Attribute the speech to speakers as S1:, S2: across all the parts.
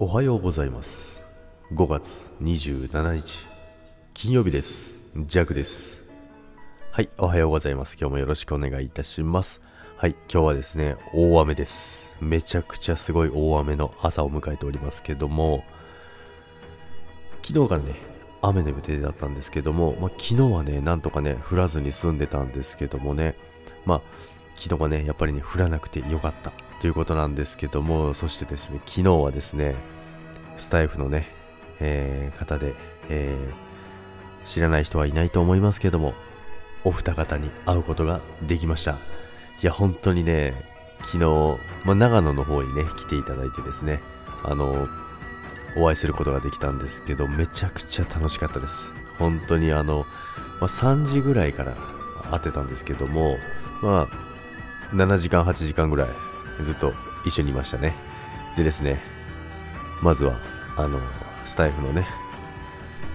S1: おはようございます。5月27日金曜日です。ジャクです。はいおはようございます。今日もよろしくお願いいたします。はい今日はですね大雨です。めちゃくちゃすごい大雨の朝を迎えておりますけども昨日からね雨の予定だったんですけども、まあ、昨日はねなんとかね降らずに済んでたんですけどもね。まあ昨日はねやっぱりね降らなくてよかった。ということなんですけども、そしてですね、昨日はですね、スタイフのね、えー、方で、えー、知らない人はいないと思いますけども、お二方に会うことができました。いや、本当にね、昨日、ま、長野の方にね、来ていただいてですね、あの、お会いすることができたんですけど、めちゃくちゃ楽しかったです。本当にあの、ま、3時ぐらいから会ってたんですけども、まあ、7時間、8時間ぐらいずっと一緒にいましたね。でですね、まずは、あの、スタイフのね、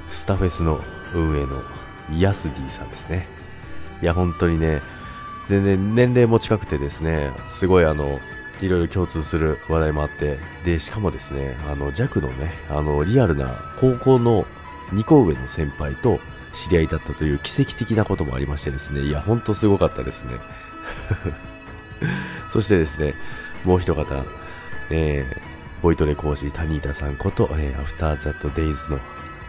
S1: スタフェスの運営のヤスディさんですね。いや、本当にね、全然年齢も近くてですね、すごいあの、いろいろ共通する話題もあって、で、しかもですね、あの、弱のね、あの、リアルな高校の2個上の先輩と知り合いだったという奇跡的なこともありましてですね、いや、ほんとすごかったですね。そしてですね、もう一方、えー、ボイトレ講師、タニータさんこと、えー、アフターザットデイズの、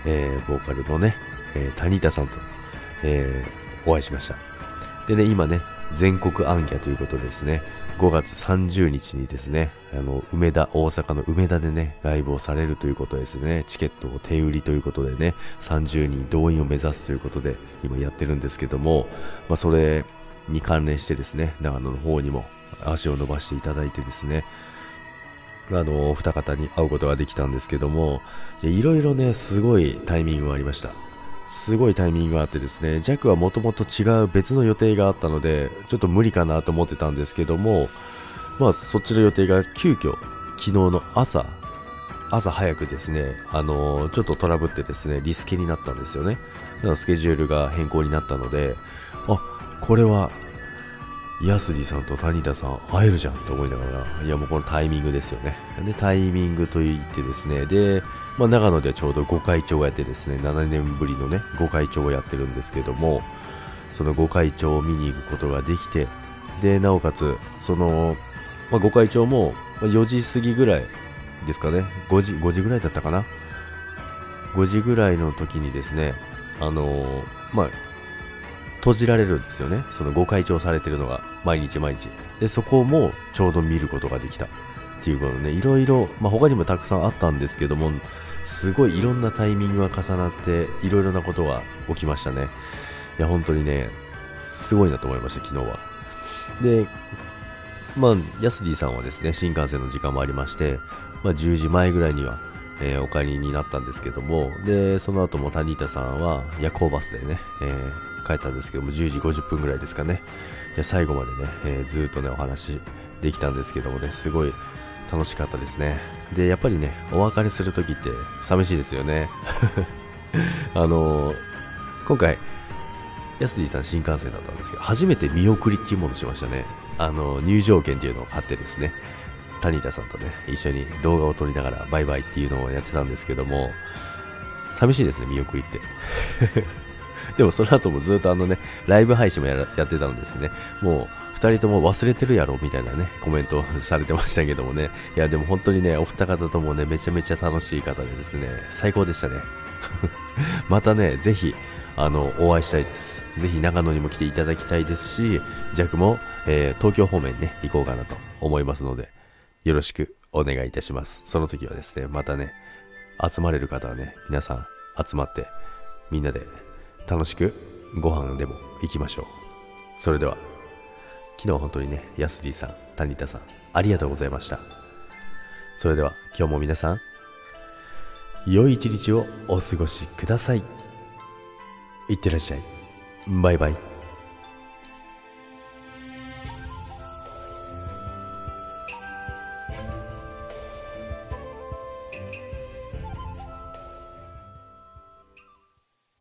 S1: えー、ボーカルのね、えー、タニータさんと、えー、お会いしました。でね、今ね、全国アンギャということですね、5月30日にですね、あの、梅田、大阪の梅田でね、ライブをされるということですね、チケットを手売りということでね、30人動員を目指すということで、今やってるんですけども、まあ、それに関連してですね、長野の方にも足を伸ばしていただいてですね、あの、お二方に会うことができたんですけども、いろいろね、すごいタイミングがありました。すごいタイミングがあってですね、ジャックはもともと違う別の予定があったので、ちょっと無理かなと思ってたんですけども、まあそっちの予定が急遽、昨日の朝、朝早くですね、あのー、ちょっとトラブってですね、リスケになったんですよね。スケジュールが変更になったので、あ、これはヤスディさんと谷田さん会えるじゃんと思いながら、いやもうこのタイミングですよね。で、タイミングと言ってですね、で、まあ、長野でちょうど5会長をやってですね、7年ぶりのね、5会長をやってるんですけども、その5会長を見に行くことができて、で、なおかつ、その、まあ、5会長も4時過ぎぐらいですかね、5時、5時ぐらいだったかな。5時ぐらいの時にですね、あの、まあ、閉じられるんですよね。そのご開帳されてるのが、毎日毎日。で、そこもちょうど見ることができた。っていうことね、いろいろ、まあ、他にもたくさんあったんですけども、すごいいろんなタイミングが重なって、いろいろなことが起きましたね。いや、本当にね、すごいなと思いました、昨日は。で、まあ、ヤスディさんはですね、新幹線の時間もありまして、まあ、10時前ぐらいには、えー、お帰りになったんですけども、で、その後もタニータさんは夜行バスでね、えー帰ったんですけども、10時50分ぐらいですかね。いや最後までね、えー、ずっとね、お話できたんですけどもね、すごい楽しかったですね。で、やっぱりね、お別れするときって寂しいですよね。あのー、今回、ヤスディさん新幹線だったんですけど、初めて見送りっていうものをしましたね。あのー、入場券っていうのを買ってですね、谷田さんとね、一緒に動画を撮りながらバイバイっていうのをやってたんですけども、寂しいですね、見送りって。でもその後もずっとあのね、ライブ配信もややってたんですね。もう、二人とも忘れてるやろみたいなね、コメント されてましたけどもね。いや、でも本当にね、お二方ともね、めちゃめちゃ楽しい方でですね、最高でしたね。またね、ぜひ、あの、お会いしたいです。ぜひ長野にも来ていただきたいですし、ジャックも、えー、東京方面にね、行こうかなと思いますので、よろしくお願いいたします。その時はですね、またね、集まれる方はね、皆さん集まって、みんなで楽しくご飯でも行きましょう。それでは、昨日本当にね、ヤスリさん、谷田さん、ありがとうございました。それでは、今日も皆さん、良い一日をお過ごしください。いってらっしゃい。バイバイ。